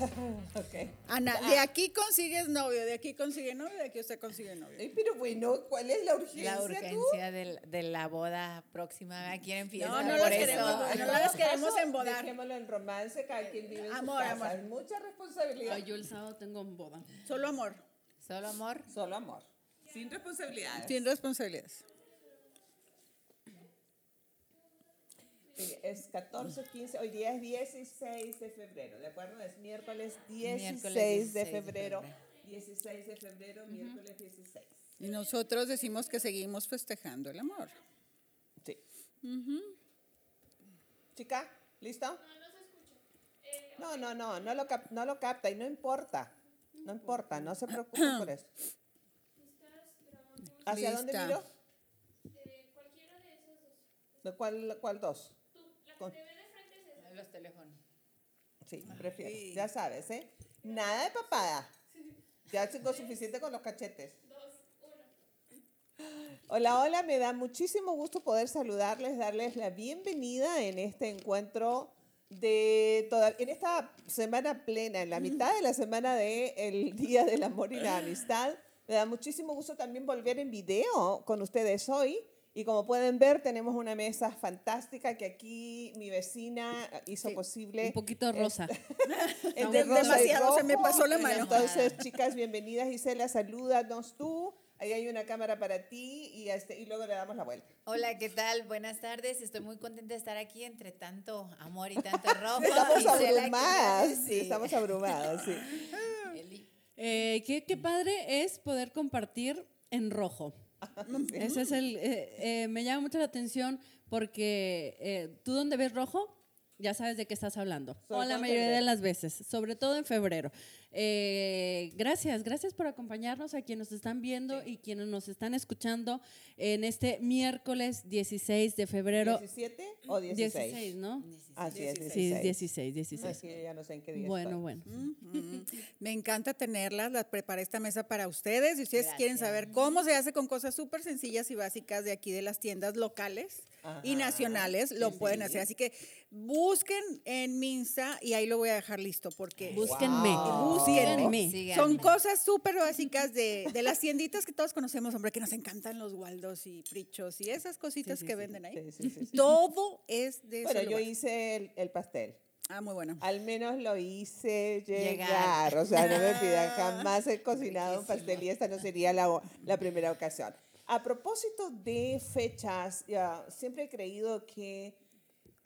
Okay. Ana, de aquí consigues novio, de aquí consigue novio, de aquí usted consigue novio. Ay, pero bueno, ¿cuál es la urgencia? La tú? urgencia del- de, la boda próxima. Quieren fiesta No, no por las eso. queremos, no En las queremos embodar. Dejémoslo en romance, cada quien vive en Amor, su casa. amor. Hay mucha responsabilidad. Ay, yo el sábado tengo boda. Solo amor, Solo amor. Solo amor. Sin responsabilidades. sin responsabilidades. Es 14, 15, hoy día es 16 de febrero, ¿de acuerdo? Es miércoles 16, Miércoles de 16 de febrero. febrero. 16 de febrero, miércoles 16. Y nosotros decimos que seguimos festejando el amor. Sí. Chica, ¿listo? No, no se escucha. No, no, no, no lo, cap- no lo capta y no importa. No importa, no se preocupe por eso. ¿Hacia dónde Lista. miro? ¿De cuál, cuál dos? Los teléfonos. Sí, prefiero. Ya sabes, ¿eh? Nada de papada. Ya tengo suficiente con los cachetes. Hola, hola, me da muchísimo gusto poder saludarles, darles la bienvenida en este encuentro de toda, en esta semana plena, en la mitad de la semana del el Día del Amor y la Amistad. Me da muchísimo gusto también volver en video con ustedes hoy. Y como pueden ver, tenemos una mesa fantástica que aquí mi vecina hizo posible. Un poquito rosa. Es De- rosa y demasiado, se me rojo. pasó la mano. Entonces, chicas, bienvenidas. Gisela, salúdanos tú. Ahí hay una cámara para ti y, este, y luego le damos la vuelta. Hola, ¿qué tal? Buenas tardes. Estoy muy contenta de estar aquí entre tanto amor y tanto rojo. Estamos Gisela, abrumadas. ¿qué Sí, estamos abrumadas, sí. Eh, qué, qué padre es poder compartir en rojo. Ese es el. eh, eh, me llama mucho la atención porque eh, tú donde ves rojo, ya sabes de qué estás hablando. Sobre o la mayoría de las veces, sobre todo en febrero. Eh, gracias, gracias por acompañarnos a quienes nos están viendo y quienes nos están escuchando en este miércoles 16 de febrero. ¿17 o 16? 16, ¿no? Así es, 16. Sí, 16, 16. Así que ya no sé en qué día Bueno, estoy. bueno. Mm, Me encanta tenerlas, las preparé esta mesa para ustedes. Si ustedes quieren saber cómo se hace con cosas súper sencillas y básicas de aquí de las tiendas locales y nacionales, lo Sí, pueden sí. hacer. Así que busquen en Minsa y ahí lo voy a dejar listo porque Búsquenme. Wow. Búsquenme. Síganme. son cosas súper básicas de, de las tienditas que todos conocemos, hombre, que nos encantan los Waldos y Prichos y esas cositas Sí, sí, que sí. venden ahí. Sí, sí, sí, sí. Todo es de Bueno, ese yo hice el, el pastel. Ah, muy bueno. Al menos lo hice llegar. Llegar. O sea, no me pidan, jamás he cocinado un pastel y esta no sería la, la primera ocasión. A propósito de fechas, ya, siempre he creído que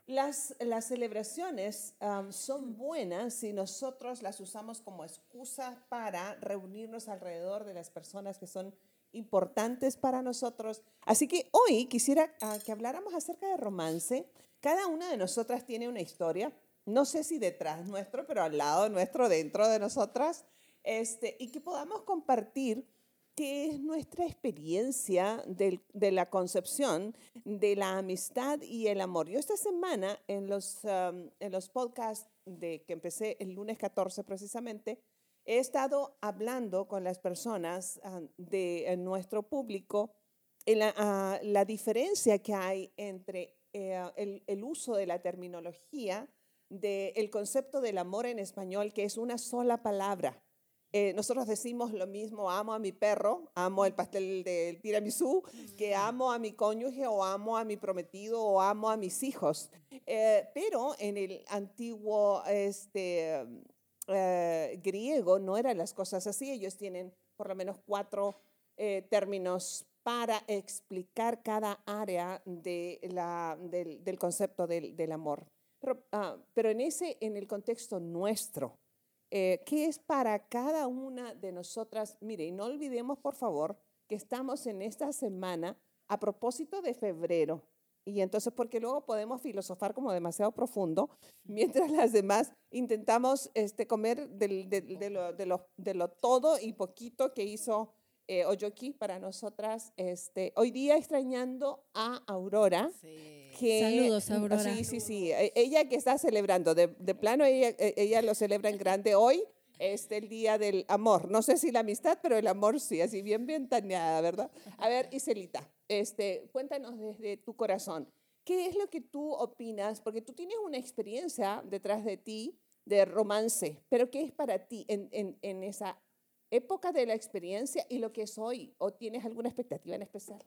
las, las celebraciones son buenas si nosotros las usamos como excusa para reunirnos alrededor de las personas que son importantes para nosotros. Así que hoy quisiera ah, que habláramos acerca de romance. Cada una de nosotras tiene una historia, no sé si detrás nuestro, pero al lado nuestro, dentro de nosotras, este, y que podamos compartir qué es nuestra experiencia de la concepción de la amistad y el amor. Yo esta semana en los, um, en los podcasts de, que empecé el lunes 14 precisamente, he estado hablando con las personas ah, de nuestro público en la, ah, la diferencia que hay entre eh, el uso de la terminología del concepto del amor en español, que es una sola palabra. Eh, nosotros decimos lo mismo, amo a mi perro, amo el pastel del tiramisú, que amo a mi cónyuge o amo a mi prometido o amo a mis hijos. Eh, pero en el antiguo este, eh, griego no eran las cosas así. Ellos tienen por lo menos cuatro términos para explicar cada área de la, del, del concepto del, del amor. Pero, ah, pero en, ese, en el contexto nuestro, eh, ¿qué es para cada una de nosotras? Mire, y no olvidemos, por favor, que estamos en esta semana a propósito de febrero. Y entonces, porque luego podemos filosofar como demasiado profundo, mientras las demás intentamos este, comer de lo- de lo todo y poquito que hizo eh, Oyoki para nosotras. Este, hoy día extrañando a Aurora, Sí. que... Saludos, Aurora. Sí, sí, sí. E- Ella que está celebrando, de, de plano ella, e- ella lo celebra en grande hoy. Es el día del amor. No sé si la amistad, pero el amor sí, así bien, bien taneada, ¿verdad? A ver, Iselita, este, cuéntanos desde tu corazón. ¿Qué es lo que tú opinas? Porque tú tienes una experiencia detrás de ti de romance, pero ¿qué es para ti en, en, en esa época de la experiencia y lo que es hoy? ¿O tienes alguna expectativa en especial?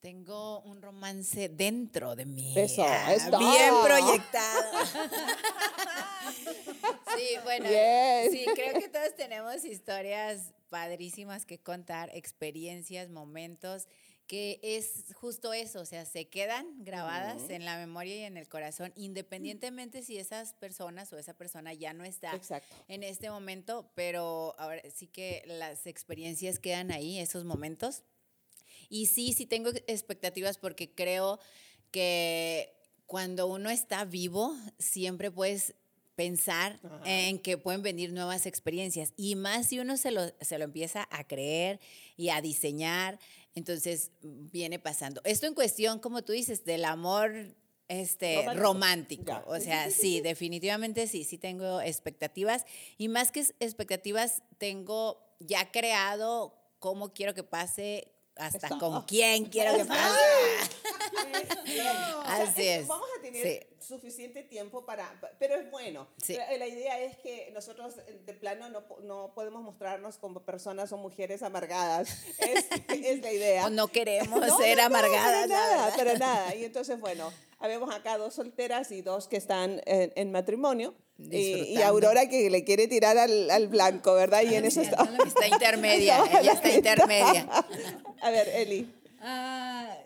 Tengo un romance dentro de mí. Eso, Ah. Bien proyectado. sí, bueno, Yes. sí, creo que todos tenemos historias padrísimas que contar, experiencias, momentos que es justo eso, o sea, se quedan grabadas en la memoria y en el corazón, independientemente si esas personas o esa persona ya no está Exacto. en este momento, pero ahora sí que las experiencias quedan ahí, esos momentos. Y sí, sí tengo expectativas porque creo que cuando uno está vivo, siempre puedes pensar en que pueden venir nuevas experiencias. Y más si uno se lo, se lo empieza a creer y a diseñar, entonces viene pasando. Esto en cuestión, como tú dices, del amor este Romántico. O sea, sí, definitivamente sí, sí tengo expectativas. Y más que expectativas, tengo ya creado cómo quiero que pase, hasta Eso. con quién quiero que pase. O sea, Así es- es, Vamos a tener sí. Suficiente tiempo para, pa- pero es bueno. Sí. La, idea es que nosotros eh, de plano no, po- no podemos mostrarnos como personas o mujeres amargadas. Es, es la idea. O no queremos No, ser no, no, amargadas. Para nada, para nada. Y entonces, bueno, habemos acá dos solteras y dos que están en, en matrimonio. Y. Aurora que le quiere tirar al, al blanco, ¿verdad? Y en eso está. Está intermedia, ella está intermedia. A ver, Eli. Ah,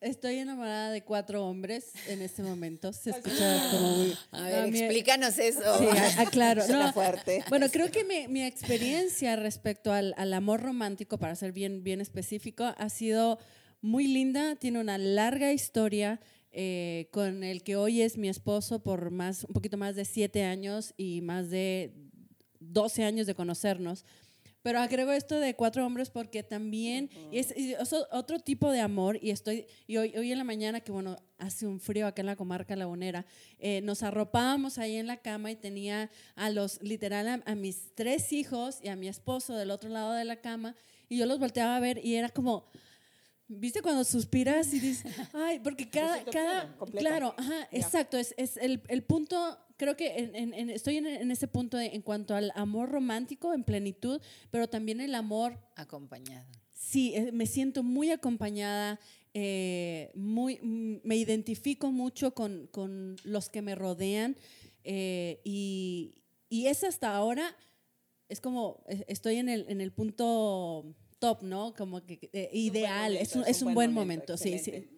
estoy enamorada de cuatro hombres en este momento. Se escucha como muy... A ver, No, mi- explícanos eso. Sí, aclaro. No, fuerte. Bueno, creo que mi, mi experiencia respecto al, al amor romántico, para ser bien, bien específico, ha sido muy linda. Tiene una larga historia eh, con el que hoy es mi esposo por más, un poquito más de siete años y más de 12 años de conocernos. Pero agrego esto de cuatro hombres porque también y es otro tipo de amor y estoy y hoy, hoy en la mañana que bueno hace un frío acá en la comarca lagunera eh, nos arropábamos ahí en la cama y tenía a los literal a mis tres hijos y a mi esposo del otro lado de la cama y yo los volteaba a ver y era como ¿Viste cuando suspiras y dices, ay, porque cada, cada, plena, claro, ajá, exacto, es, es el, el punto, creo que en- en- en- estoy en, en ese punto de- en cuanto al amor romántico en plenitud, pero también el amor, Acompañada. sí, eh, me siento muy acompañada, eh, muy, me identifico mucho con, con los que me rodean eh, y, y es hasta ahora, es como, eh, estoy en el, en el punto top, ¿no? Como que eh, ideal, es un, es un buen momento, sí, sí.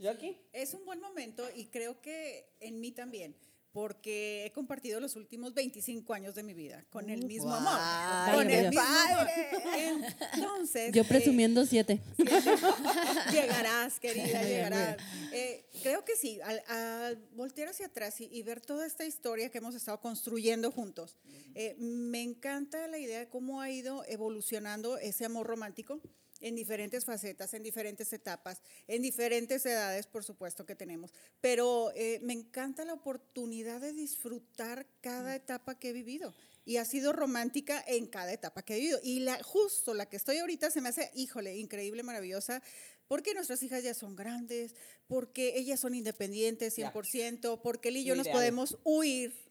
¿Joaquín? Es un buen momento y creo que en mí también, porque he compartido los últimos 25 años de mi vida con el mismo Guau, amor. Con qué el mismo amor. padre. Entonces, Yo eh, presumiendo siete. llegarás, querida, bien, llegarás. Eh, creo que sí, al, al voltear hacia atrás y, y ver toda esta historia que hemos estado construyendo juntos, eh, me encanta la idea de cómo ha ido evolucionando ese amor romántico en diferentes facetas, en diferentes etapas, en diferentes edades, por supuesto que tenemos. Pero eh, me encanta la oportunidad de disfrutar cada etapa que he vivido. Y ha sido romántica en cada etapa que he vivido. Y la, justo la que estoy ahorita se me hace, híjole, increíble, maravillosa, porque nuestras hijas ya son grandes, porque ellas son independientes Ya. 100%, porque él y yo nos podemos huir.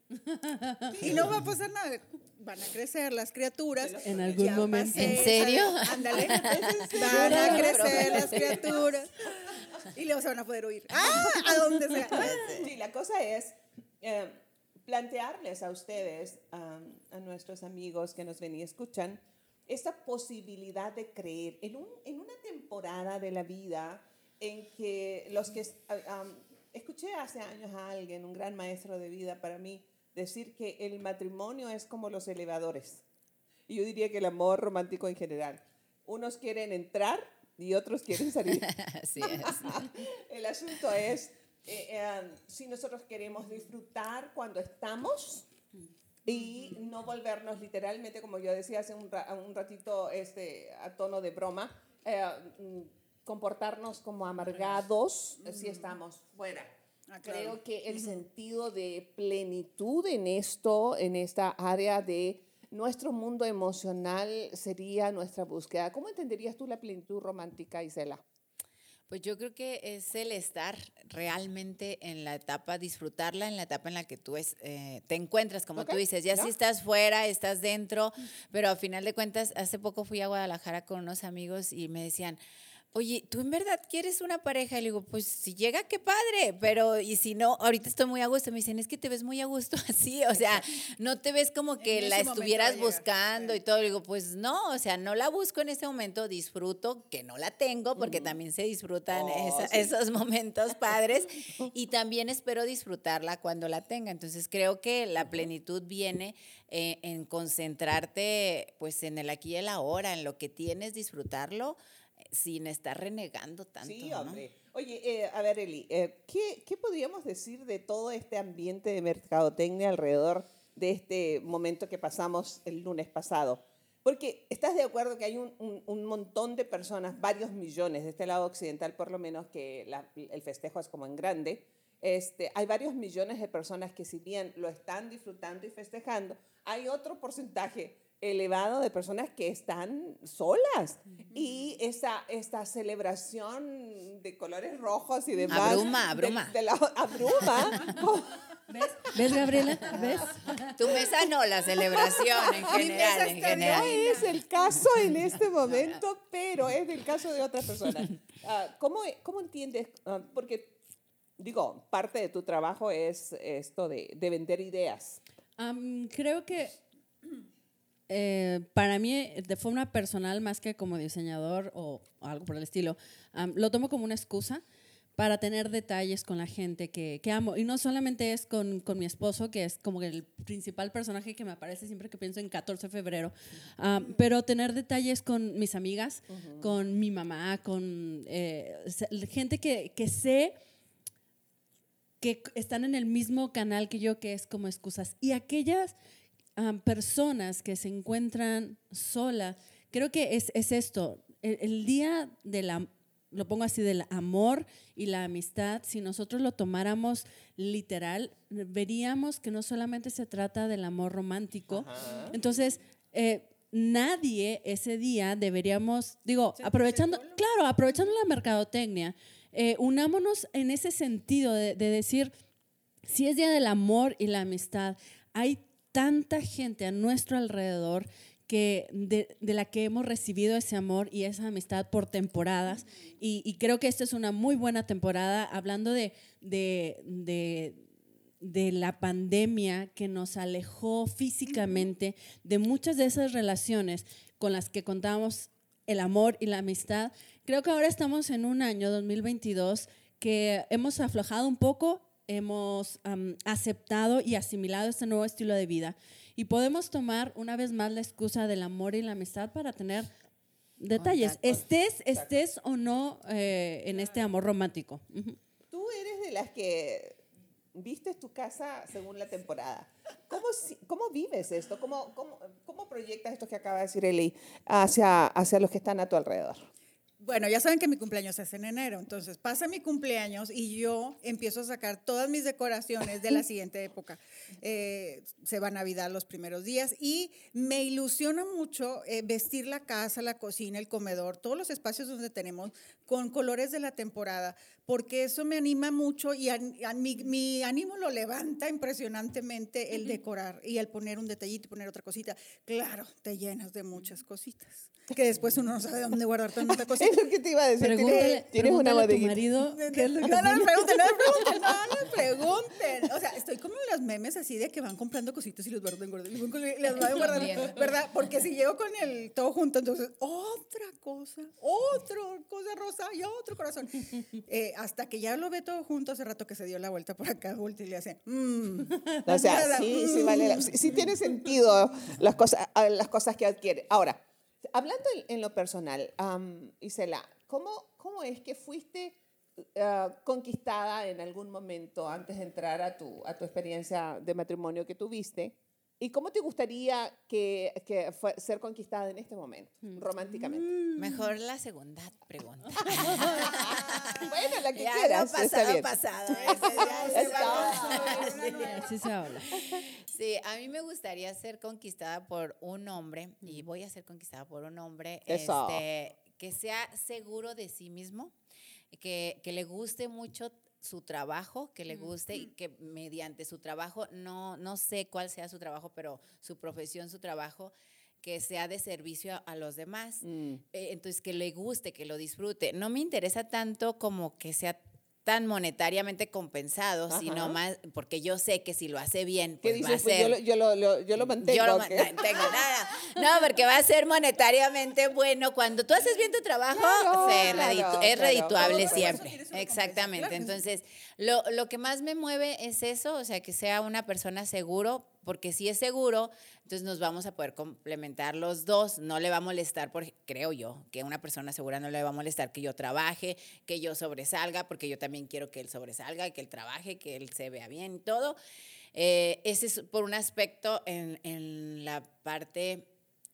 Y no va a pasar nada. Van a crecer las criaturas. En algún Ya momento. pasé, ¿En serio? Ándale. Van a crecer las criaturas. Y luego se van a poder huir. ¡Ah! A donde sea. Sí, la cosa es eh, plantearles a ustedes, a, a nuestros amigos que nos ven y escuchan, esta posibilidad de creer en, un, en una temporada de la vida en que los que... ah, um, escuché hace años a alguien, un gran maestro de vida para mí, decir que el matrimonio es como los elevadores. Y yo diría que el amor romántico en general. Unos quieren entrar y otros quieren salir. Así es. El asunto es eh, eh, si nosotros queremos disfrutar cuando estamos y no volvernos literalmente, como yo decía hace un, ra- un ratito este, a tono de broma, eh, mm, comportarnos como amargados si estamos fuera. Ah, claro. Creo que el sentido de plenitud en esto, en esta área de nuestro mundo emocional sería nuestra búsqueda. ¿Cómo entenderías tú la plenitud romántica, Isela? Pues yo creo que es el estar realmente en la etapa, disfrutarla en la etapa en la que tú es, eh, te encuentras, como tú dices, ya ya. si estás fuera, estás dentro, pero a final de cuentas, hace poco fui a Guadalajara con unos amigos y me decían, oye, ¿tú en verdad quieres una pareja? Y le digo, pues si llega, qué padre, pero y si no, ahorita estoy muy a gusto. Me dicen, es que te ves muy a gusto así, o sea, no te ves como que la estuvieras buscando y todo. Le digo, pues no, o sea, no la busco en ese momento, disfruto que no la tengo, porque también se disfrutan Oh, esa- sí. esos momentos padres y también espero disfrutarla cuando la tenga. Entonces creo que la plenitud viene eh, en concentrarte pues en el aquí y el ahora, en lo que tienes, disfrutarlo sin estar renegando tanto. Sí, ¿no? hombre. Oye, eh, a ver, Eli, eh, ¿qué, ¿qué podríamos decir de todo este ambiente de mercadotecnia alrededor de este momento que pasamos el lunes pasado? Porque estás de acuerdo que hay un, un- un montón de personas, varios millones, de este lado occidental por lo menos, que la- el festejo es como en grande. Este, hay varios millones de personas que si bien lo están disfrutando y festejando, hay otro porcentaje elevado de personas que están solas. Y esa, esta celebración de colores rojos y demás. Abruma, de- abruma. de la- abruma. ¿Ves? ¿Ves, Gabriela? ¿Ves? Tu mesa no, la celebración en Mi general, mesa en general. No es el caso en este momento, pero es el caso de otras personas. Ah, ¿cómo, cómo entiendes? Ah, porque, digo, parte de tu trabajo es esto de, de vender ideas. Am, creo que eh, para mí, de forma personal, más que como diseñador o algo por el estilo, am, lo tomo como una excusa para tener detalles con la gente que, que amo. Y no solamente es con, con mi esposo, que es como el principal personaje que me aparece siempre que pienso en 14 de febrero, am, pero tener detalles con mis amigas, con mi mamá, con eh, gente que, que sé que están en el mismo canal que yo, que es como excusas. Y aquellas am, personas que se encuentran solas, creo que es, es esto, el, el día de la, lo pongo así, del amor y la amistad, si nosotros lo tomáramos literal, veríamos que no solamente se trata del amor romántico, entonces... eh, Nadie ese día deberíamos, digo, aprovechando, claro, aprovechando la mercadotecnia, eh, unámonos en ese sentido de, de decir, si es día del amor y la amistad, hay tanta gente a nuestro alrededor que de, la que hemos recibido ese amor y esa amistad por temporadas. Y, y creo que esta es una muy buena temporada, hablando de, de, de, de la pandemia que nos alejó físicamente de muchas de esas relaciones con las que contábamos el amor y la amistad. Creo que ahora estamos en un año 2022 que hemos aflojado un poco, hemos aceptado y asimilado este nuevo estilo de vida y podemos tomar una vez más la excusa del amor y la amistad para tener detalles, estés, estés o no eh, en este amor romántico. Tú eres de las que vistes tu casa según la temporada. ¿Cómo, cómo vives esto? ¿Cómo, cómo, cómo proyectas esto que acaba de decir Eli hacia, hacia los que están a tu alrededor? Bueno, ya saben que mi cumpleaños es en enero, entonces pasa mi cumpleaños y yo empiezo a sacar todas mis decoraciones de la siguiente época. Eh, se va Navidad los primeros días y me ilusiona mucho eh, vestir la casa, la cocina, el comedor, todos los espacios donde tenemos con colores de la temporada, porque eso me anima mucho y an- a mi, mi ánimo lo levanta impresionantemente el decorar y el poner un detallito y poner otra cosita. Claro, te llenas de muchas cositas, que después uno no sabe dónde guardar tanta cosita. Es lo que te iba a decir. Pregúntale, ¿Tienes, una a bodeguita. marido qué es lo que No, no pregunten, no me pregunten, no, no me pregunten. O sea, estoy como en los memes así de que van comprando cositas y los guardan, guardan, y las van guardando. ¿verdad? Porque si llego con el todo junto, entonces otra cosa, otra cosa rosa y otro corazón. Eh, hasta que ya lo ve todo junto, hace rato que se dio la vuelta por acá, y le hace, mmm. O sea, Nada, sí, sí, mm. vale la- sí, sí tiene sentido las cosas, las cosas que adquiere. Ahora, hablando en, en lo personal, am, Isela, ¿cómo, ¿cómo es que fuiste ah, conquistada en algún momento antes de entrar a tu, a tu experiencia de matrimonio que tuviste? ¿Y cómo te gustaría que, que fue- ser conquistada en este momento, Mm. románticamente? Mejor la segunda pregunta. bueno, la que Ya, quieras. está pasado, bien. pasado. Se. Así habla. Sí, a mí me gustaría ser conquistada por un hombre y voy a ser conquistada por un hombre Eso. este, que sea seguro de sí mismo, que, que le guste mucho su trabajo, que le guste y que mediante su trabajo, no, no sé cuál sea su trabajo, pero su profesión, su trabajo, que sea de servicio a, a los demás. Mm. Eh, entonces, que le guste, que lo disfrute. No me interesa tanto como que sea tan monetariamente compensado, Ajá. sino más, porque yo sé que si lo hace bien, ¿Qué pues va a? Pues yo, ser... lo, yo, lo, lo- yo lo mantengo. Yo lo mantengo, nada. No, porque va a ser monetariamente bueno. Cuando tú haces bien tu trabajo, Claro, se claro, reditu- claro. es redituable siempre. Exactamente. Entonces, lo, lo que más me mueve es eso, o sea, que sea una persona seguro, porque si es seguro, entonces nos vamos a poder complementar los dos. No le va a molestar, por, creo yo, que una persona segura no le va a molestar que yo trabaje, que yo sobresalga, porque yo también quiero que él sobresalga, que él trabaje, que él se vea bien y todo. Eh, ese es por un aspecto en, en la parte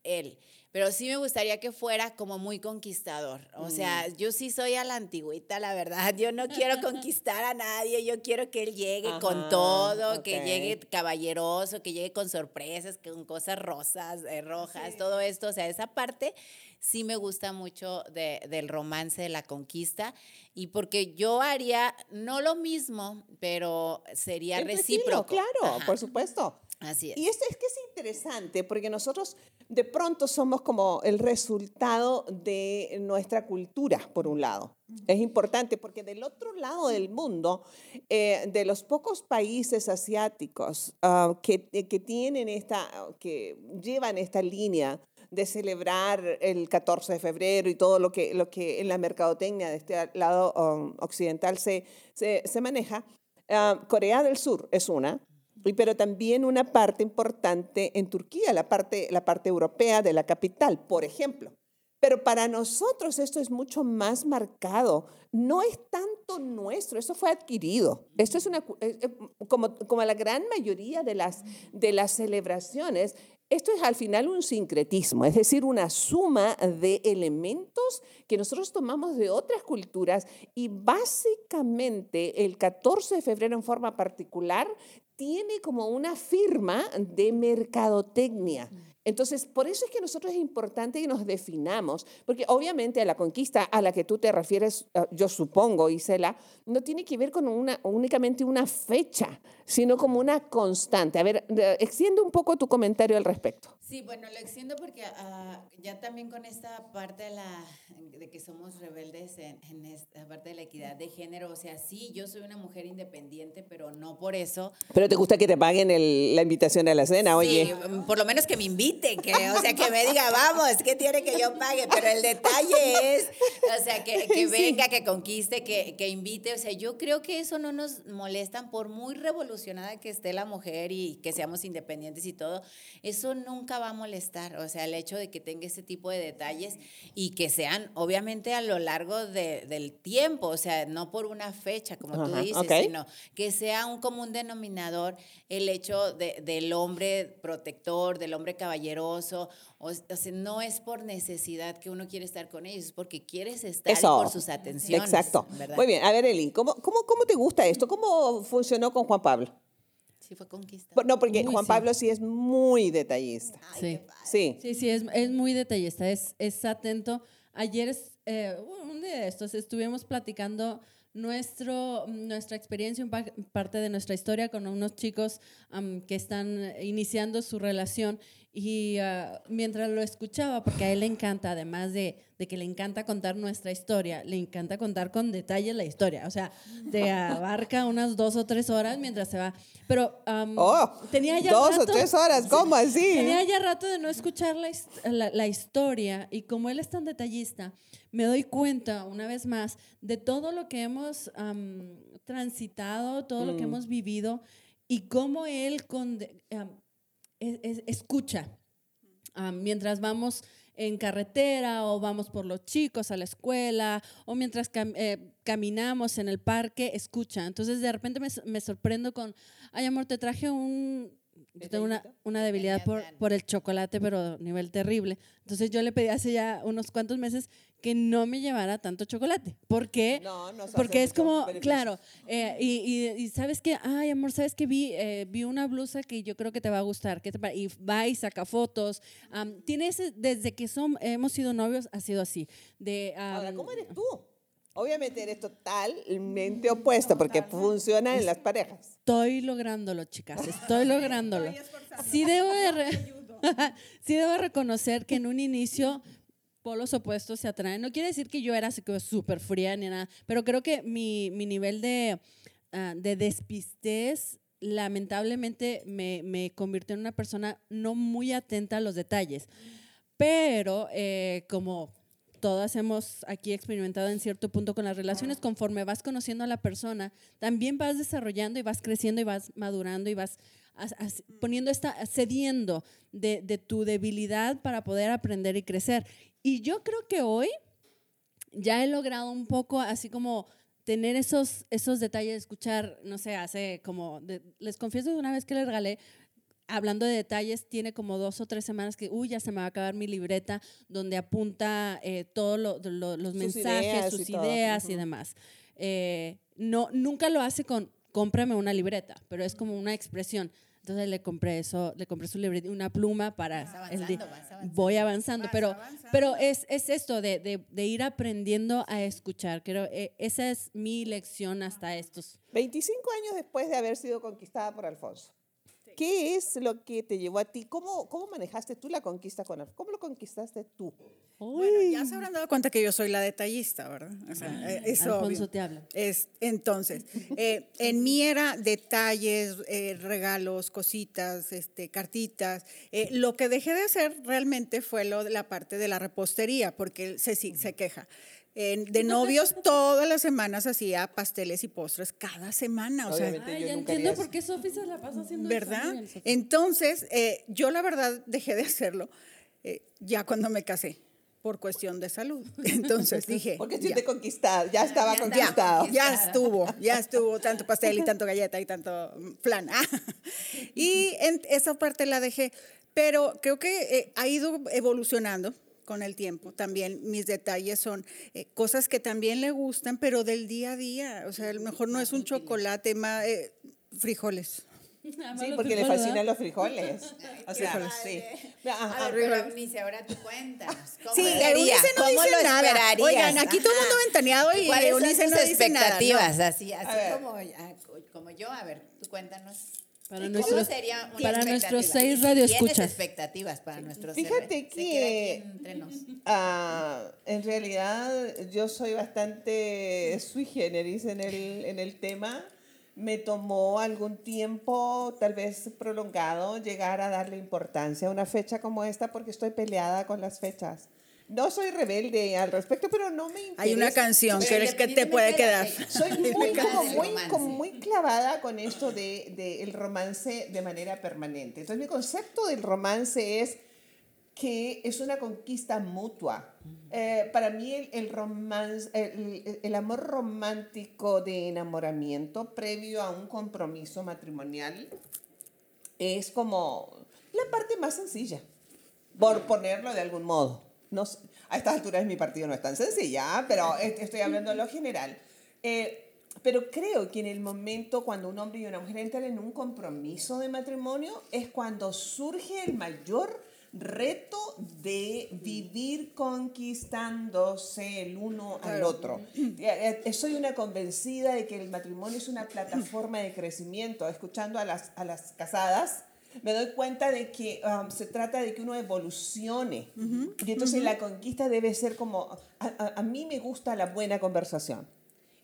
él. Pero sí me gustaría que fuera como muy conquistador. O sea, yo sí soy a la antigüita, la verdad. Yo no quiero conquistar a nadie. Yo quiero que él llegue Ajá, con todo, que llegue caballeroso, que llegue con sorpresas, con cosas rosas, eh, rojas, todo esto. O sea, esa parte sí me gusta mucho de- del romance, de la conquista. Y porque yo haría no lo mismo, pero sería tu recíproco. Claro, Ajá, por supuesto. Así es. Y esto es que es interesante porque nosotros de pronto somos como el resultado de nuestra cultura, por un lado. Es importante porque del otro lado del mundo, eh, de los pocos países asiáticos ah, que, eh, que tienen esta, que llevan esta línea de celebrar el 14 de febrero y todo lo que, lo que en la mercadotecnia de este lado um, occidental se, se, se maneja, ah, Corea del Sur es una, pero también una parte importante en Turquía, la parte, la parte europea de la capital, por ejemplo. Pero para nosotros esto es mucho más marcado. No es tanto nuestro, eso fue adquirido. Esto es una, eh, eh, como, como la gran mayoría de las, de las celebraciones, esto es al final un sincretismo, es decir, una suma de elementos que nosotros tomamos de otras culturas y básicamente el 14 de febrero en forma particular tiene como una firma de mercadotecnia. Entonces, por eso es que nosotros es importante que nos definamos, porque obviamente la conquista a la que tú te refieres, eh, yo supongo, Isela, no tiene que ver con una, únicamente una fecha, sino como una constante. A ver, de- extiende un poco tu comentario al respecto. Sí, bueno, lo extiendo porque ah, ya también con esta parte de, la, de que somos rebeldes en, en esta parte de la equidad de género, o sea, sí, yo soy una mujer independiente, pero no por eso. Pero te gusta que te paguen el- la invitación a la cena, oye. Sí, mm, por lo menos que me inviten, que, o sea, que me diga, vamos, ¿qué tiene que yo pague? Pero el detalle es, o sea, que, que venga, que conquiste, que, que invite, o sea, yo creo que eso no nos molestan por muy revolucionada que esté la mujer y que seamos independientes y todo, eso nunca va a molestar, o sea, el hecho de que tenga ese tipo de detalles y que sean, obviamente, a lo largo de- del tiempo, o sea, no por una fecha, como tú Ajá, dices, ok. sino que sea un común denominador el hecho de- del hombre protector, del hombre caballeroso. O, o sea, no es por necesidad que uno quiere estar con ellos, es porque quieres estar Eso. por sus atenciones. Exacto. ¿verdad? Muy bien, a ver, Eli, ¿cómo, cómo, ¿cómo te gusta esto? ¿Cómo funcionó con Juan Pablo? Sí, fue conquista. Por- No, porque Uy, Juan sí. Pablo sí es muy detallista. Sí. Sí. Sí, sí, es, es muy detallista, es, es atento. Ayer, es, eh, un día de estos, estuvimos platicando nuestro, nuestra experiencia, un pa- parte de nuestra historia con unos chicos que están iniciando su relación y ah, mientras lo escuchaba, porque a él le encanta, además de, de que le encanta contar nuestra historia, le encanta contar con detalle la historia, o sea, te abarca unas dos o tres horas mientras se va. Pero am, Oh, tenía ya dos o rato- tres horas, ¿cómo así? Tenía ya rato de no escuchar la, la- la historia y como él es tan detallista, me doy cuenta una vez más de todo lo que hemos am, transitado, todo lo que Mm. hemos vivido y cómo él con, am, es- es- escucha am, mientras vamos en carretera o vamos por los chicos a la escuela o mientras cam- eh, caminamos en el parque, escucha. Entonces de repente me, me sorprendo con, ay amor, te traje un yo tengo una, debilidad por, por el chocolate, pero a nivel terrible. Entonces yo le pedí hace ya unos cuantos meses que no me llevara tanto chocolate. ¿Por qué? No, no Porque es como, beneficio. claro, eh, y, y- y sabes que, ay, amor, sabes que vi, eh, vi una blusa que yo creo que te va a gustar. ¿qué te pare-?" y va y saca fotos. Am, tiene ese, desde que son, hemos sido novios, ha sido así. De, Ahora, am, ¿cómo eres tú? Obviamente eres totalmente opuesto porque funciona en las parejas. Estoy lográndolo, chicas, estoy lográndolo. Sí debo, de re- sí debo reconocer que en un inicio polos opuestos se atraen. No quiere decir que yo era súper fría ni nada, pero creo que mi, nivel de, ah, de despistez lamentablemente me, me convirtió en una persona no muy atenta a los detalles. Pero eh, como todas hemos aquí experimentado en cierto punto con las relaciones, conforme vas conociendo a la persona, también vas desarrollando y vas creciendo y vas madurando y vas as- as- poniendo esta, cediendo de, de tu debilidad para poder aprender y crecer. Y yo creo que hoy ya he logrado un poco así como tener esos, esos detalles, escuchar, no sé, hace como, de- les confieso de una vez que le regalé, hablando de detalles, tiene como dos o tres semanas que, uy, ya se me va a acabar mi libreta donde apunta eh, todos los Sus mensajes, ideas sus y todo. ideas y Ujú. demás. Eh, no, nunca lo hace con, cómprame una libreta, pero es como una expresión. Entonces le compré eso, le compré su libreta, una pluma para el avanzando, vas avanzando. Voy avanzando, Vas pero, avanzando. pero es, es esto de, de- de ir aprendiendo a escuchar. Creo eh, esa es mi lección hasta estos. 25 años después de haber sido conquistada por Alfonso. ¿Qué es lo que te llevó a ti? ¿Cómo, cómo manejaste tú la conquista con Alfonso? ¿Cómo lo conquistaste tú? Bueno, ya se habrán dado cuenta que yo soy la detallista, ¿verdad? O sea, eh, es Alfonso obvio. te habla. Es, entonces, eh, en mí era detalles, eh, regalos, cositas, este, cartitas. Eh, lo que dejé de hacer realmente fue lo de la parte de la repostería, porque él se, sí, se queja. En- de novios todas las semanas hacía pasteles y postres cada semana. O sea, Ay, yo ya nunca entiendo por eso. qué Sofi se la pasa haciendo. ¿verdad? Entonces, eh, yo la verdad dejé de hacerlo eh, ya cuando me casé, por cuestión de salud. Entonces dije, Porque te conquistada, ya estaba Ya estaba conquistado. ya estuvo, ya estuvo tanto pastel y tanto galleta y tanto flan. y en esa parte la dejé, pero creo que eh, ha ido evolucionando con el tiempo. También mis detalles son eh, cosas que también le gustan, pero del día a día. O sea, a lo mejor no es un chocolate, más eh, frijoles. Sí, porque le fascinan ¿verdad? los frijoles. O sea, Frijoles. sí. A ver, pero Eunice, ahora tú cuéntanos. ¿Cómo Sí? Eunice no ¿Cómo dice lo nada. Oigan, aquí todo el mundo ventaneado y ¿Cuáles son Eunice no dice nada, no. expectativas? Así, A así ver. como, ah, como yo. A ver, tú cuéntanos. Para ¿Cómo nuestros- sería una para nuestros seis radioescuchas. ¿Tienes expectativas para nuestros Fíjate que-. Ah, en realidad, yo soy bastante sui generis en el, en el tema. Me tomó algún tiempo, tal vez prolongado, llegar a darle importancia a una fecha como esta porque estoy peleada con las fechas. No soy rebelde al respecto, pero no me interesa. Hay una canción que, es que te puede quedar. Soy muy, como muy clavada con esto del de, el romance de manera permanente. Entonces, mi concepto del romance es que es una conquista mutua. Eh, para mí, el, el, romance, el, el amor romántico de enamoramiento previo a un compromiso matrimonial es como la parte más sencilla, por ponerlo de algún modo. No, a estas alturas mi partido no es tan sencilla, pero est- estoy hablando de lo general. Eh, pero creo que en el momento cuando un hombre y una mujer entran en un compromiso de matrimonio es cuando surge el mayor reto de vivir conquistándose el uno al otro. Eh, eh, Soy una convencida de que el matrimonio es una plataforma de crecimiento. Escuchando a las, a las casadas, me doy cuenta de que um, se trata de que uno evolucione. Y entonces la conquista debe ser como, a, a- a mí me gusta la buena conversación.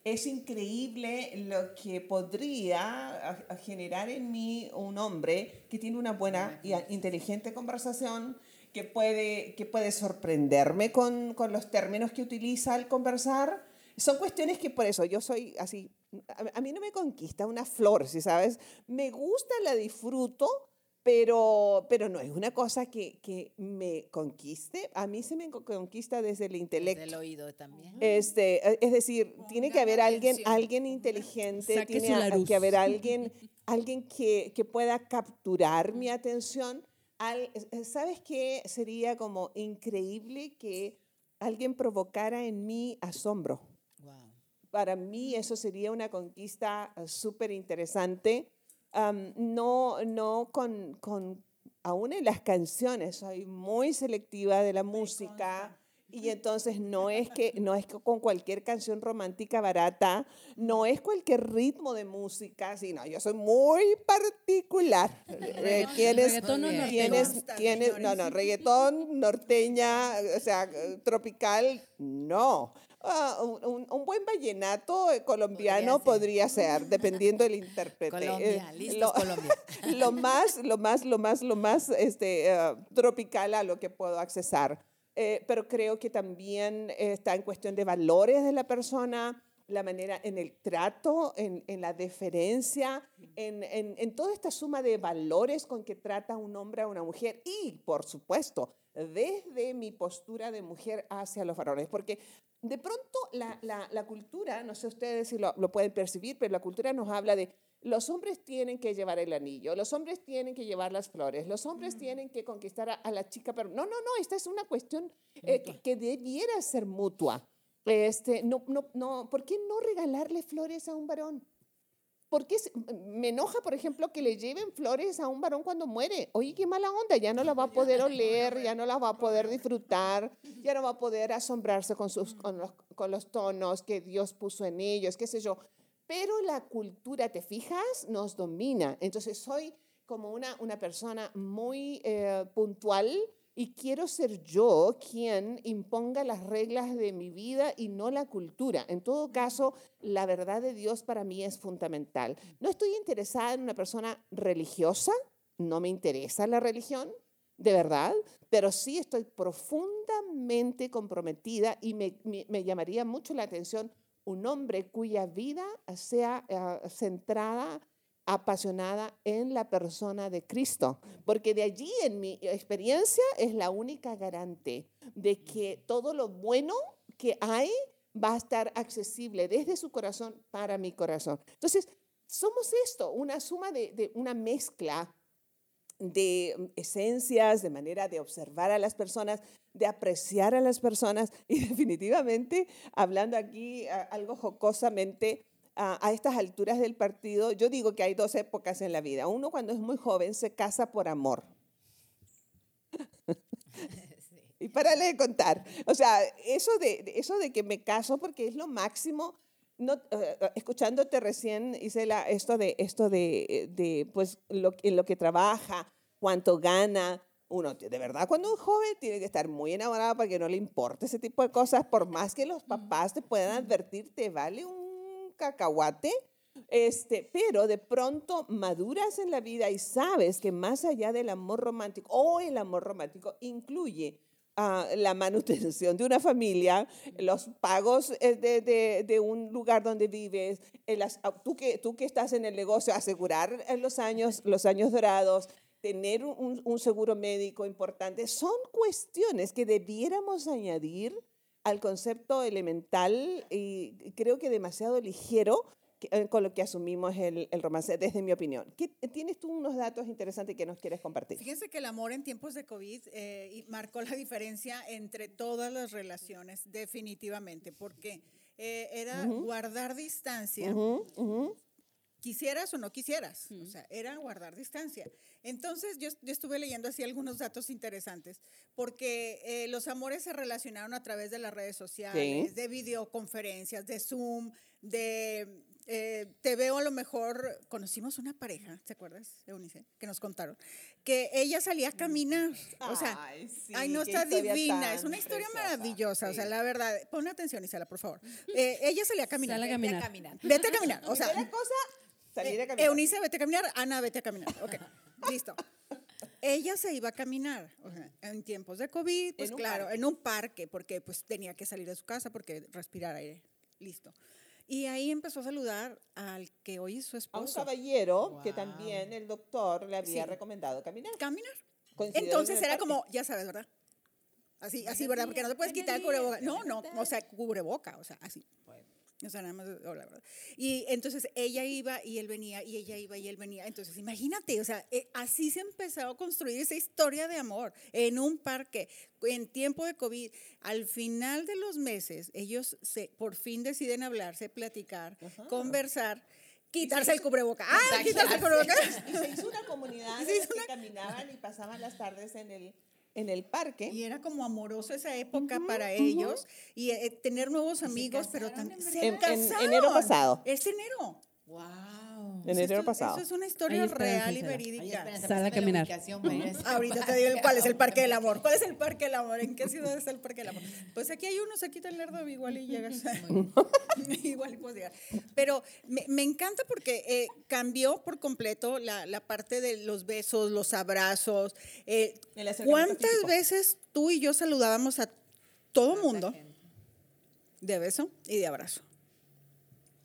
Es increíble lo que podría a- generar en mí un hombre que tiene una buena y inteligente conversación, que puede, que puede sorprenderme con, con los términos que utiliza al conversar. Son cuestiones que por eso yo soy así, a, a mí no me conquista una flor, si sabes, me gusta, la disfruto, pero, pero no es una cosa que, que me conquiste. A mí se me co- conquista desde el intelecto. Del oído también. Este, eh, es decir, tiene que haber alguien, alguien inteligente, Saque tiene que haber alguien, alguien que, que pueda capturar mi atención. Al- eh, ¿Sabes qué? Sería como increíble que alguien provocara en mí asombro. Wow. Para mí eso sería una conquista eh, súper interesante. Am, no, no con, con, aún en las canciones, soy muy selectiva de la música. Y entonces no es que no es que con cualquier canción romántica barata, no es cualquier ritmo de música, sino yo soy muy particular. Eh, ¿Quién es- Reggaetón o Bien. quién norteño. es- Consta, quién es- no, no, reggaetón, norteña, o sea, eh, tropical, no. Ah, un, un- buen vallenato eh, colombiano podría ser, dependiendo del intérprete. Colombia, Eh, listos lo- Colombia. lo más, lo más, lo más, lo más este, eh, tropical a lo que puedo accesar. Eh, pero creo que también está en cuestión de valores de la persona, la manera en el trato, en, en la deferencia, en, en, en toda esta suma de valores con que trata un hombre a una mujer y, por supuesto, desde mi postura de mujer hacia los varones, porque de pronto la, la, la cultura, no sé ustedes si lo, lo pueden percibir, pero la cultura nos habla de los hombres tienen que llevar el anillo, los hombres tienen que llevar las flores, los hombres tienen que conquistar a, a la chica, pero no, no, no, esta es una cuestión eh, que, que debiera ser mutua. Este, no, no, no, ¿Por qué no regalarle flores a un varón? ¿Por qué se- me enoja, por ejemplo, que le lleven flores a un varón cuando muere? Oye, qué mala onda, ya no la va a poder oler, ya no la va a poder disfrutar, ya no va a poder asombrarse con, sus, con, los, con los tonos que Dios puso en ellos, qué sé yo. Pero la cultura, ¿te fijas? Nos domina. Entonces soy como una, una persona muy eh, puntual y quiero ser yo quien imponga las reglas de mi vida y no la cultura. En todo caso, la verdad de Dios para mí es fundamental. No estoy interesada en una persona religiosa, no me interesa la religión, de verdad, pero sí estoy profundamente comprometida y me, me- me llamaría mucho la atención un hombre cuya vida sea eh, centrada apasionada en la persona de Cristo, porque de allí en mi experiencia es la única garante de que todo lo bueno que hay va a estar accesible desde su corazón para mi corazón. Entonces, somos esto, una suma de, de una mezcla de mm, esencias, de manera de observar a las personas, de apreciar a las personas y definitivamente, hablando aquí algo jocosamente, a, estas alturas del partido, yo digo que hay dos épocas en la vida. Uno cuando es muy joven se casa por amor. Y párale de contar. O sea, eso de, eso de que me caso porque es lo máximo. No, eh, eh, escuchándote recién, Isela, esto de, esto de, de pues, lo, en lo que trabaja, cuánto gana. Uno, de verdad, cuando un joven tiene que estar muy enamorado para que no le importe ese tipo de cosas, por más que los papás te puedan advertir, te vale un cacahuate. Este, pero de pronto maduras en la vida y sabes que más allá del amor romántico o el amor romántico incluye ah, la manutención de una familia, los pagos eh, de, de- de un lugar donde vives, ah, tú, que, tú que estás en el negocio, asegurar eh, los años, los años dorados, tener un, un seguro médico importante, son cuestiones que debiéramos añadir al concepto elemental y creo que demasiado ligero eh, con lo que asumimos el, el romance, desde mi opinión. ¿Qué- ¿Tienes tú unos datos interesantes que nos quieres compartir? Fíjense que el amor en tiempos de COVID eh, marcó la diferencia entre todas las relaciones, definitivamente, porque eh, era guardar distancia, Ujú, ujú. Quisieras o no quisieras, o sea, era guardar distancia. Entonces, yo, yo estuve leyendo así algunos datos interesantes, porque eh, los amores se relacionaron a través de las redes sociales, de videoconferencias, de Zoom, de... eh, te veo a lo mejor, conocimos una pareja, ¿te acuerdas, Eunice? Que nos contaron, que ella salía a caminar, o sea, Ay, sí, Ay, no está divina, es una historia preciosa, maravillosa, o sea, sí. la verdad, pon atención, Isela, por favor. Eh, ella salía a caminar. Sale a Vete caminar. Vete a caminar, o sea, Primera cosa, salir a eh, caminar. Eunice, vete a caminar. Ana, vete a caminar. Ok, listo. Ella se iba a caminar o sea, en tiempos de COVID, pues En claro, en un parque, porque pues tenía que salir de su casa porque respirar aire. Listo. Y ahí empezó a saludar al que hoy es su A un esposo. caballero que también el doctor le había Sí. recomendado caminar. Caminar. Entonces era como, ya sabes, ¿verdad? Así, así, ¿verdad? Porque no te puedes quitar el cubreboca. No, no, o sea, cubreboca, o sea, así. O sea, nada más, hola, ¿verdad? Y entonces ella iba y él venía, y ella iba y él venía. Entonces, imagínate, o sea, eh, así se empezó a construir esa historia de amor en un parque, en tiempo de COVID. Al final de los meses, ellos se, por fin deciden hablarse, platicar, conversar, quitarse el cubreboca. ¡Ah, quitarse el cubreboca! Y se hizo una comunidad la que caminaban y pasaban las tardes en el, en el parque. Y era como amoroso esa época para ellos y eh, tener nuevos amigos, pero también se En- en enero pasado. Este enero. Wow. En enero Esto- pasado. Eso es una historia real y verídica. Sal a caminar. Ahorita te digo cuál es el Parque del Amor. ¿Cuál es el Parque del Amor? ¿En qué ciudad está el Parque del Amor? Pues aquí hay unos, aquí está el Lerdo, igual y llegas. igual y puedes llegar. Pero me, me encanta porque eh, cambió por completo la, la parte de los besos, los abrazos. eh, ¿Cuántas físico. veces tú y yo saludábamos a todo mundo de beso y de abrazo?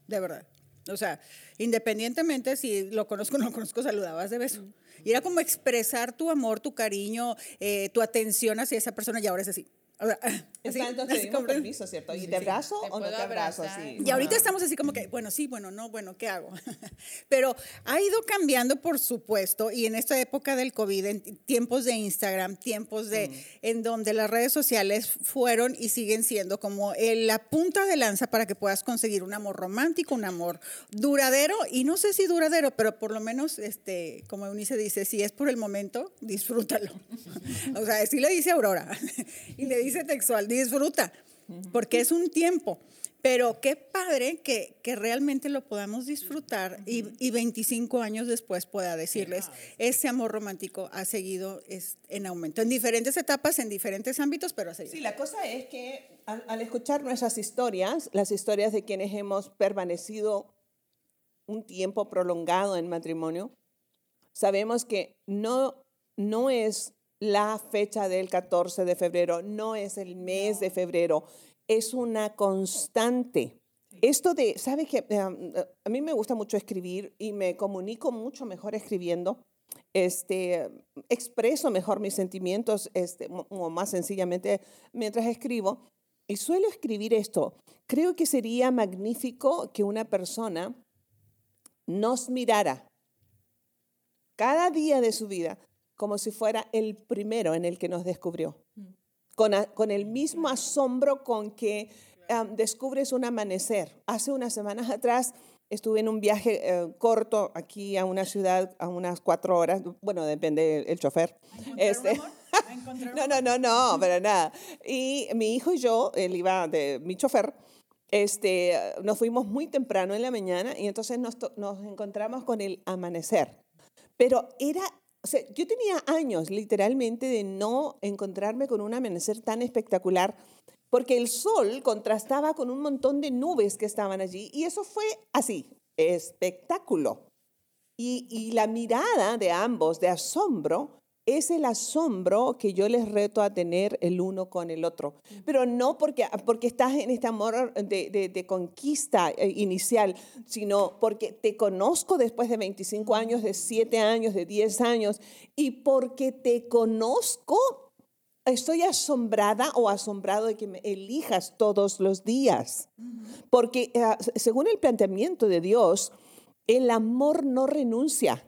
De verdad. O sea, independientemente si lo conozco o no lo conozco, saludabas de beso. Y era como expresar tu amor, tu cariño, eh, tu atención hacia esa persona y ahora es así. O sea, así, Entonces así pedimos como- permiso, ¿cierto? ¿Y te abrazo ¿Te o no puedo te abrazo? abrazar? Sí. Y ahorita estamos así como que, bueno, sí, bueno, no, bueno, ¿qué hago? Pero ha ido cambiando, por supuesto, y en esta época del COVID, en tiempos de Instagram, tiempos de, en donde las redes sociales fueron y siguen siendo como el- la punta de lanza para que puedas conseguir un amor romántico, un amor duradero, y no sé si duradero, pero por lo menos, este, como Eunice dice, si es por el momento, disfrútalo. o sea, sí le dice Aurora, y le dice textual, disfruta porque es un tiempo. Pero qué padre que, que realmente lo podamos disfrutar y, y 25 años después pueda decirles, ese amor romántico ha seguido es, en aumento, en diferentes etapas, en diferentes ámbitos, pero ha seguido. Sí, la cosa es que al, al escuchar nuestras historias, las historias de quienes hemos permanecido un tiempo prolongado en matrimonio, sabemos que no, no es la fecha del 14 de febrero, no es el mes de febrero, es una constante. Esto de, ¿sabe qué? Um, a mí me gusta mucho escribir y me comunico mucho mejor escribiendo. Este, expreso mejor mis sentimientos este, o más sencillamente mientras escribo. Y suelo escribir esto. Creo que sería magnífico que una persona nos mirara cada día de su vida como si fuera el primero en el que nos descubrió. Con, a- con el mismo asombro con que am, descubres un amanecer. Hace unas semanas atrás estuve en un viaje eh, corto aquí a una ciudad a unas cuatro horas, bueno, depende el, chofer. Este, no, no, no, no, para nada. Y mi hijo y yo, él iba de mi chofer, este, nos fuimos muy temprano en la mañana y entonces nos, nos encontramos con el amanecer. Pero era, o sea, yo tenía años literalmente de no encontrarme con un amanecer tan espectacular porque el sol contrastaba con un montón de nubes que estaban allí y eso fue así, espectáculo. Y, y la mirada de ambos de asombro es el asombro que yo les reto a tener el uno con el otro. Pero no porque, porque estás en este amor de, de- de conquista eh, inicial, sino porque te conozco después de 25 años, de 7 años, de 10 años, y porque te conozco, estoy asombrada o asombrado de que me elijas todos los días. Porque eh, según el planteamiento de Dios, el amor no renuncia.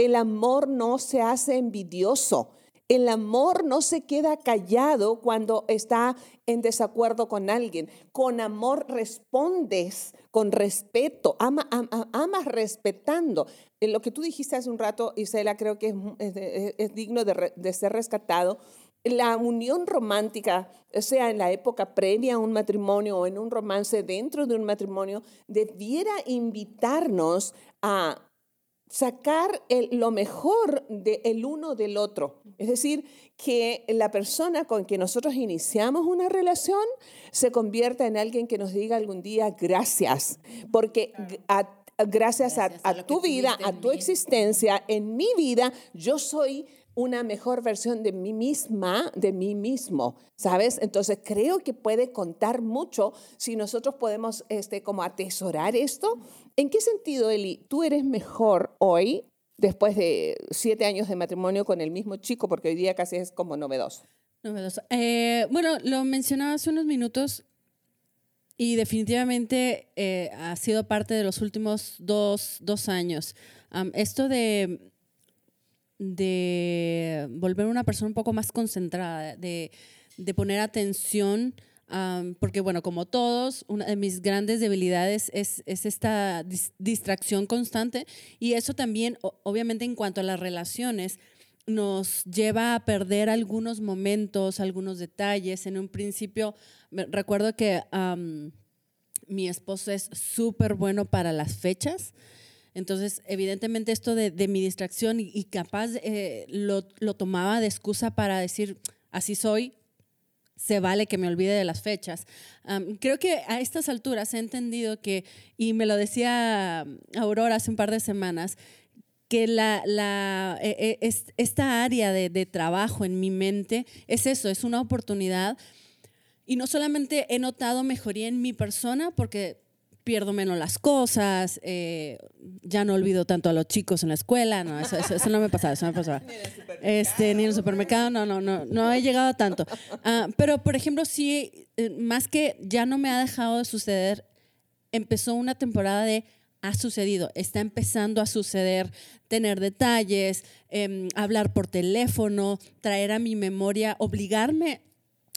El amor no se hace envidioso. El amor no se queda callado cuando está en desacuerdo con alguien. Con amor respondes, con respeto, ama, ama- amas respetando. Eh, Lo que tú dijiste hace un rato, Isela, creo que es, digno de ser rescatado. La unión romántica, sea en la época previa a un matrimonio o en un romance dentro de un matrimonio, debiera invitarnos a sacar el- lo mejor del uno del otro. Es decir, que la persona con quien nosotros iniciamos una relación se convierta en alguien que nos diga algún día gracias, porque a- gracias, a- Gracias a a, lo que tu vida, a tu mí. existencia, en mi vida, yo soy una mejor versión de mí misma, de mí mismo, ¿sabes? Entonces creo que puede contar mucho si nosotros podemos este, como atesorar esto. ¿En qué sentido, Eli, tú eres mejor hoy después de siete años de matrimonio con el mismo chico, porque hoy día casi es como novedoso? Novedoso. Eh, bueno, lo mencionaba hace unos minutos y definitivamente eh, ha sido parte de los últimos dos, dos años. Esto de, de volver una persona un poco más concentrada, de, de poner atención, um, porque bueno, como todos, una de mis grandes debilidades es, es esta dis- distracción constante y eso también, obviamente en cuanto a las relaciones, nos lleva a perder algunos momentos, algunos detalles. En un principio, recuerdo que am, mi esposo es súper bueno para las fechas. Entonces, evidentemente esto de, de mi distracción y, y capaz eh, lo, lo tomaba de excusa para decir, así soy, se vale que me olvide de las fechas. Creo que a estas alturas he entendido que, y me lo decía Aurora hace un par de semanas, que la, la, eh, es- esta área de, de trabajo en mi mente es eso, es una oportunidad. Y no solamente he notado mejoría en mi persona, porque pierdo menos las cosas, eh, ya no olvido tanto a los chicos en la escuela, no, eso, eso- eso no me pasaba, eso no me pasaba. Este, ni en el supermercado, no, no, no, no he llegado a tanto. Ah, pero, por ejemplo, sí, eh, más que ya no me ha dejado de suceder, empezó una temporada de ha sucedido, está empezando a suceder, tener detalles, em, hablar por teléfono, traer a mi memoria, obligarme,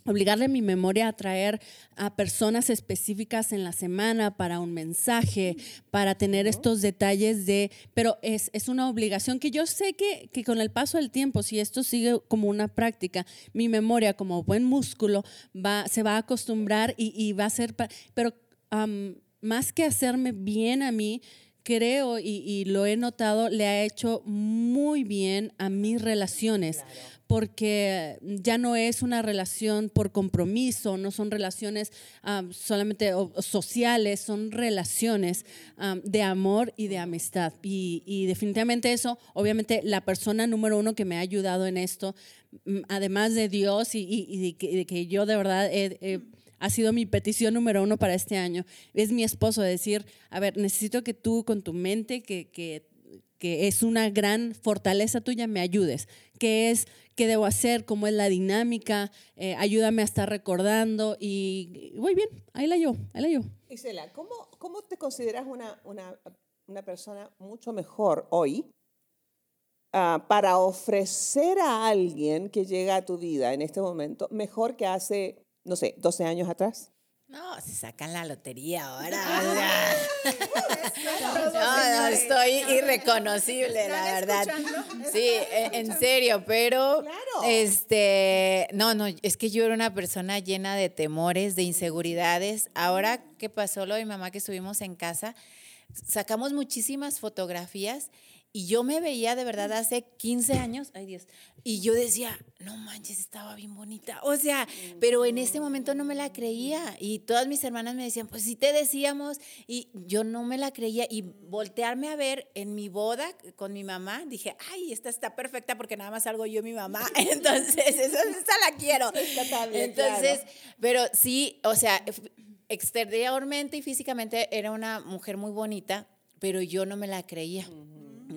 obligarle mi memoria a traer a personas específicas en la semana para un mensaje, para tener estos detalles de, pero es, es una obligación que yo sé que, que con el paso del tiempo, si esto sigue como una práctica, mi memoria como buen músculo va, se va a acostumbrar y, y va a ser, pero más que hacerme bien a mí, creo y, y lo he notado, le ha hecho muy bien a mis relaciones. Porque ya no es una relación por compromiso, no son relaciones am, solamente o- sociales, son relaciones am, de amor y de amistad. Y, y definitivamente eso, obviamente la persona número uno que me ha ayudado en esto, mm, además de Dios y, y- y de, que, de que yo de verdad he- he- ha sido mi petición número uno para este año. Es mi esposo decir, a ver, necesito que tú con tu mente, que, que, que es una gran fortaleza tuya, me ayudes. ¿Qué es? ¿Qué debo hacer? ¿Cómo es la dinámica? Eh, ayúdame a estar recordando y, y voy bien, ahí la llevo, ahí la llevo. Isela, ¿cómo, cómo te consideras una, una, una persona mucho mejor hoy ah, para ofrecer a alguien que llega a tu vida en este momento mejor que hace, no sé, 12 años atrás? No, se sacan la lotería ahora. o sea. No, no, estoy irreconocible, la ¿Están verdad. Sí, en en serio, pero Claro. este, no, no, es que yo era una persona llena de temores, de inseguridades. Ahora que pasó lo de mi mamá que estuvimos en casa, sacamos muchísimas fotografías y yo me veía de verdad hace 15 años, ay Dios, y yo decía, no manches, estaba bien bonita. O sea, pero en ese momento no me la creía y todas mis hermanas me decían, pues sí te decíamos y yo no me la creía y voltearme a ver en mi boda con mi mamá, dije, ay, esta está perfecta porque nada más salgo yo y mi mamá. Entonces, esa, esa la quiero. Entonces, claro. pero sí, o sea, exteriormente y físicamente era una mujer muy bonita, pero yo no me la creía.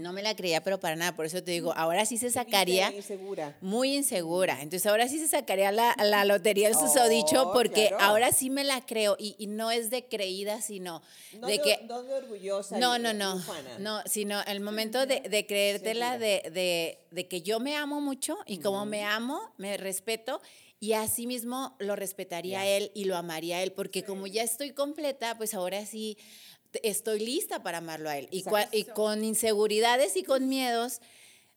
No me la creía, pero para nada. Por eso te digo, ahora sí se sacaría. Insegura. Muy insegura. Entonces ahora sí se sacaría la, la lotería, el susodicho, Oh, porque claro. ahora sí me la creo. Y, y no es de creída, sino No de de, que no de orgullosa. no, no, no, ufana. no, sino el momento de, de creértela, de, de, de que yo me amo mucho y como me amo, me respeto y así mismo lo respetaría él y lo amaría él, porque como ya estoy completa, pues ahora sí estoy lista para amarlo a él. Y, cua- y con inseguridades y con miedos,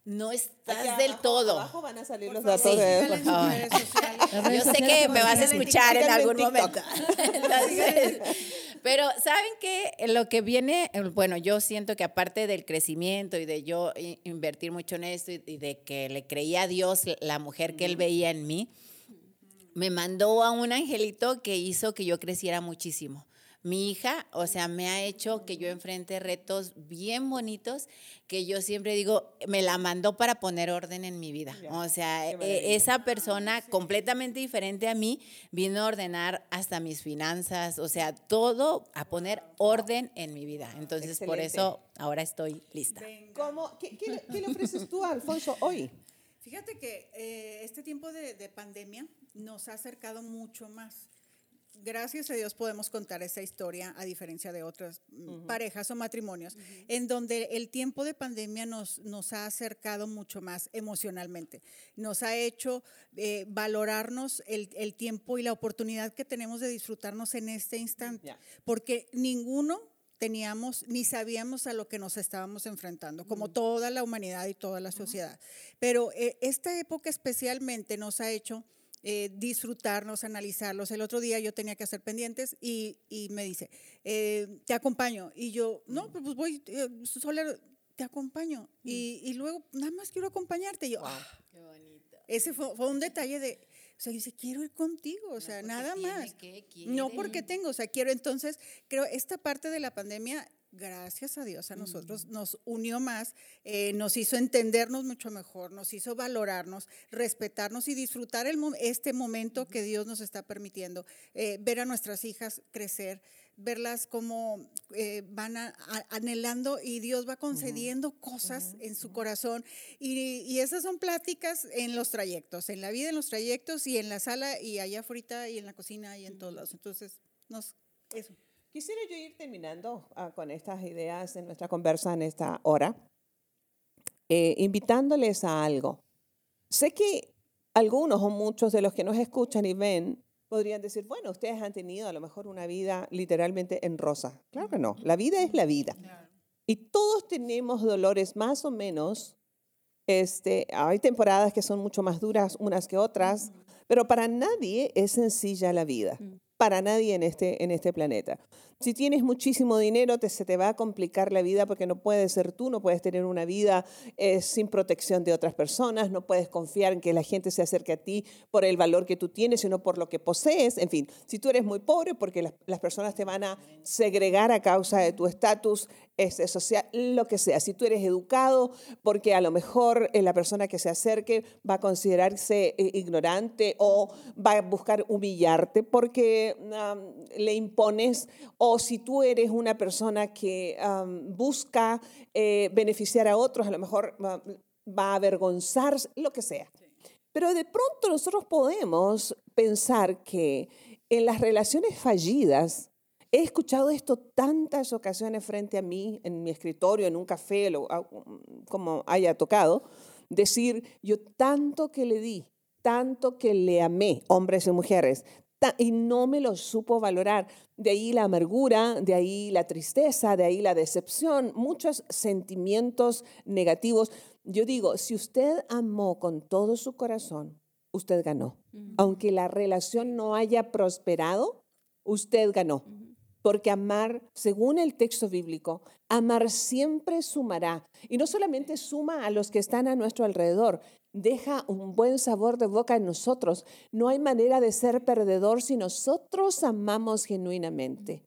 no estás del abajo- todo. Abajo van a salir Por los datos Sí. de... favor. Yo sé que me vas a escuchar en algún momento. Entonces, pero saben que lo que viene, eh, bueno, yo siento que aparte del crecimiento y de yo i- invertir mucho en esto y de que le creía a Dios la mujer que él veía en mí, me mandó a un angelito que hizo que yo creciera muchísimo. Mi hija, o sea, me ha hecho que yo enfrente retos bien bonitos que yo siempre digo, me la mandó para poner orden en mi vida. O sea, e, esa persona completamente diferente a mí vino a ordenar hasta mis finanzas, o sea, todo a poner orden en mi vida. Entonces, por eso ahora estoy lista. ¿Cómo, qué, le ofreces tú a Alfonso hoy? Fíjate que eh, este tiempo de, de pandemia nos ha acercado mucho más gracias a Dios podemos contar esa historia a diferencia de otras mm, parejas o matrimonios, en donde el tiempo de pandemia nos, nos ha acercado mucho más emocionalmente, nos ha hecho eh, valorarnos el, el, tiempo y la oportunidad que tenemos de disfrutarnos en este instante, porque ninguno teníamos ni sabíamos a lo que nos estábamos enfrentando, como toda la humanidad y toda la sociedad. Pero eh, esta época especialmente nos ha hecho eh, disfrutarnos, analizarlos. El otro día yo tenía que hacer pendientes y, y me dice, eh, te acompaño. Y yo, no, pues, pues voy, eh, solo te acompaño. Y, y, luego, nada más quiero acompañarte. Y yo, ah, qué bonito. Ese fue, fue, un detalle de, o sea, dice, quiero ir contigo, o sea, nada más. no porque tengo, o sea, quiero. Entonces, creo, esta parte de la pandemia gracias a Dios, a nosotros nos unió más, eh, nos hizo entendernos mucho mejor, nos hizo valorarnos, respetarnos y disfrutar el, este momento que Dios nos está permitiendo, eh, ver a nuestras hijas crecer, verlas como eh, van anhelando y Dios va concediendo cosas en su corazón. Y, y, esas son pláticas en los trayectos, en la vida, en los trayectos y en la sala y allá afuera y en la cocina y en todos lados. Entonces, nos, eso. Quisiera yo ir terminando ah, con estas ideas en nuestra conversa en esta hora, eh, invitándoles a algo. Sé que algunos o muchos de los que nos escuchan y ven podrían decir, bueno, ustedes han tenido a lo mejor una vida literalmente en rosa. Claro que no, la vida es la vida. Y todos tenemos dolores más o menos. Este, hay temporadas que son mucho más duras unas que otras, pero para nadie es sencilla la vida. Para nadie en este, en este planeta. Si tienes muchísimo dinero, te, se te va a complicar la vida porque no puedes ser tú, no puedes tener una vida eh, sin protección de otras personas, no puedes confiar en que la gente se acerque a ti por el valor que tú tienes, sino por lo que posees. En fin, si tú eres muy pobre, porque las, las personas te van a segregar a causa de tu estatus este, social, lo que sea. Si tú eres educado, porque a lo mejor eh, la persona que se acerque va a considerarse eh, ignorante o va a buscar humillarte porque le impones, o si tú eres una persona que busca eh, beneficiar a otros, a lo mejor va, va a avergonzarse, lo que sea. Pero de pronto nosotros podemos pensar que en las relaciones fallidas, He escuchado esto tantas ocasiones frente a mí, en mi escritorio, en un café, ah, como haya tocado, decir, yo tanto que le di, tanto que le amé, hombres y mujeres, y no me lo supo valorar. De ahí la amargura, de ahí la tristeza, de ahí la decepción, muchos sentimientos negativos. Yo digo, si usted amó con todo su corazón, usted ganó. Aunque la relación no haya prosperado, usted ganó. Porque amar, según el texto bíblico, amar siempre sumará. Y no solamente suma a los que están a nuestro alrededor, deja un buen sabor de boca en nosotros. No hay manera de ser perdedor si nosotros amamos genuinamente.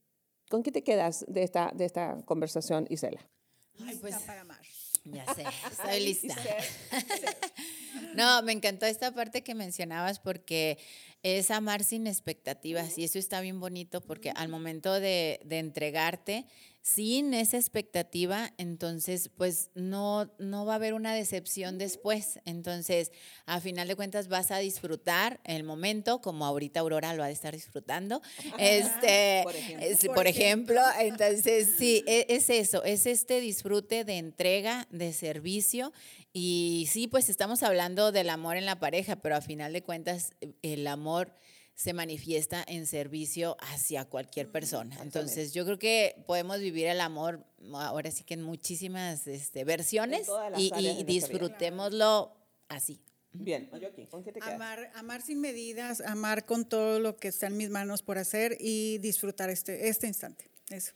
¿Con qué te quedas de esta, de esta conversación, Isela? Ay, pues, ya sé, estoy lista. no, me encantó esta parte que mencionabas porque es amar sin expectativas y eso está bien bonito porque al momento de, de entregarte, sin esa expectativa, entonces pues no, no va a haber una decepción después. Entonces, a final de cuentas vas a disfrutar el momento, como ahorita Aurora lo ha de estar disfrutando. Este, por ejemplo. por ejemplo. Entonces, sí, e, es eso, es este disfrute de entrega, de servicio. Y sí, pues estamos hablando del amor en la pareja, pero a final de cuentas el amor se manifiesta en servicio hacia cualquier persona. Entonces, yo creo que podemos vivir el amor ahora sí que en muchísimas este, versiones y, y disfrutémoslo así. Bien, ¿con qué te quedas? Amar, amar sin medidas, amar con todo lo que está en mis manos por hacer y disfrutar este, este instante. Eso.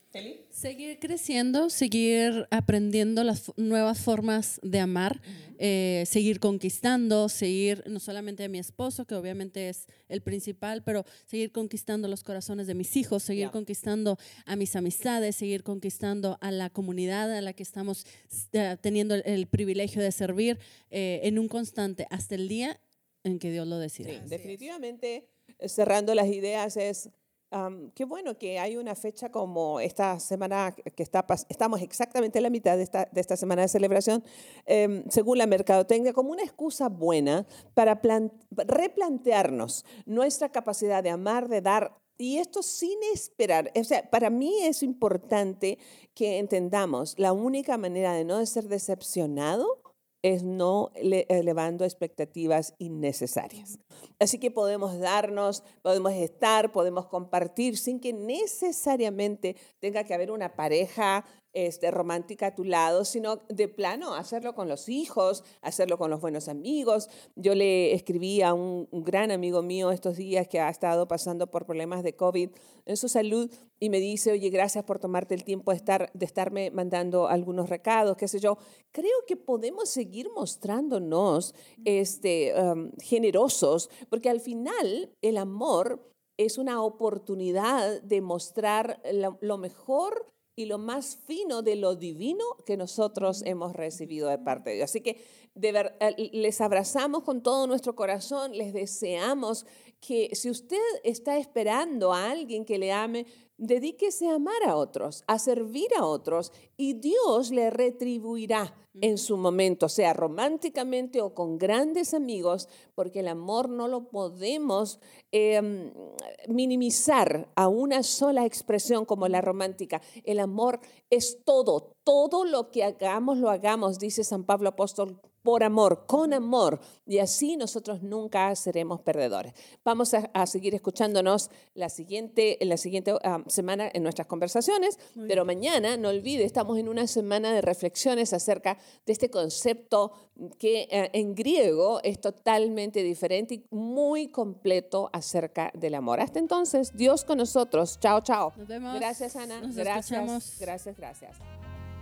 Seguir creciendo, seguir aprendiendo las nuevas formas de amar, eh, seguir conquistando, seguir no solamente a mi esposo, que obviamente es el principal, pero seguir conquistando los corazones de mis hijos, seguir conquistando a mis amistades, seguir conquistando a la comunidad a la que estamos eh, teniendo el, privilegio de servir eh, en un constante hasta el día en que Dios lo decida. definitivamente, cerrando las ideas es qué bueno que hay una fecha como esta semana que está, estamos exactamente en la mitad de esta, de esta semana de celebración, em, según la mercadotecnia, como una excusa buena para replantearnos nuestra capacidad de amar, de dar y esto sin esperar. O sea, para mí es importante que entendamos la única manera de no ser decepcionado es no elevando expectativas innecesarias. Así que podemos darnos, podemos estar, podemos compartir sin que necesariamente tenga que haber una pareja este, romántica a tu lado, sino de plano hacerlo con los hijos, hacerlo con los buenos amigos. Yo le escribí a un, gran amigo mío estos días que ha estado pasando por problemas de COVID en su salud y me dice, oye, gracias por tomarte el tiempo de, estar, de estarme mandando algunos recados, qué sé yo. Creo que podemos seguir mostrándonos este, um, generosos, porque al final el amor es una oportunidad de mostrar lo mejor y lo más fino de lo divino que nosotros hemos recibido de parte de Dios. Así que eh, les abrazamos con todo nuestro corazón, les deseamos que si usted está esperando a alguien que le ame, dedíquese a amar a otros, a servir a otros y Dios le retribuirá en su momento, sea románticamente o con grandes amigos, porque el amor no lo podemos em, minimizar a una sola expresión como la romántica. El amor es todo, todo lo que hagamos, lo hagamos, dice San Pablo Apóstol por amor, con amor, y así nosotros nunca seremos perdedores. Vamos a, seguir escuchándonos la siguiente, la siguiente ah, semana en nuestras conversaciones, pero mañana, no olvide, estamos en una semana de reflexiones acerca de este concepto que eh, en griego es totalmente diferente y muy completo acerca del amor. Hasta entonces, Dios con nosotros. Chao, chao. Nos vemos. Gracias, Ana. gracias. Gracias, gracias.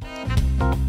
Bye.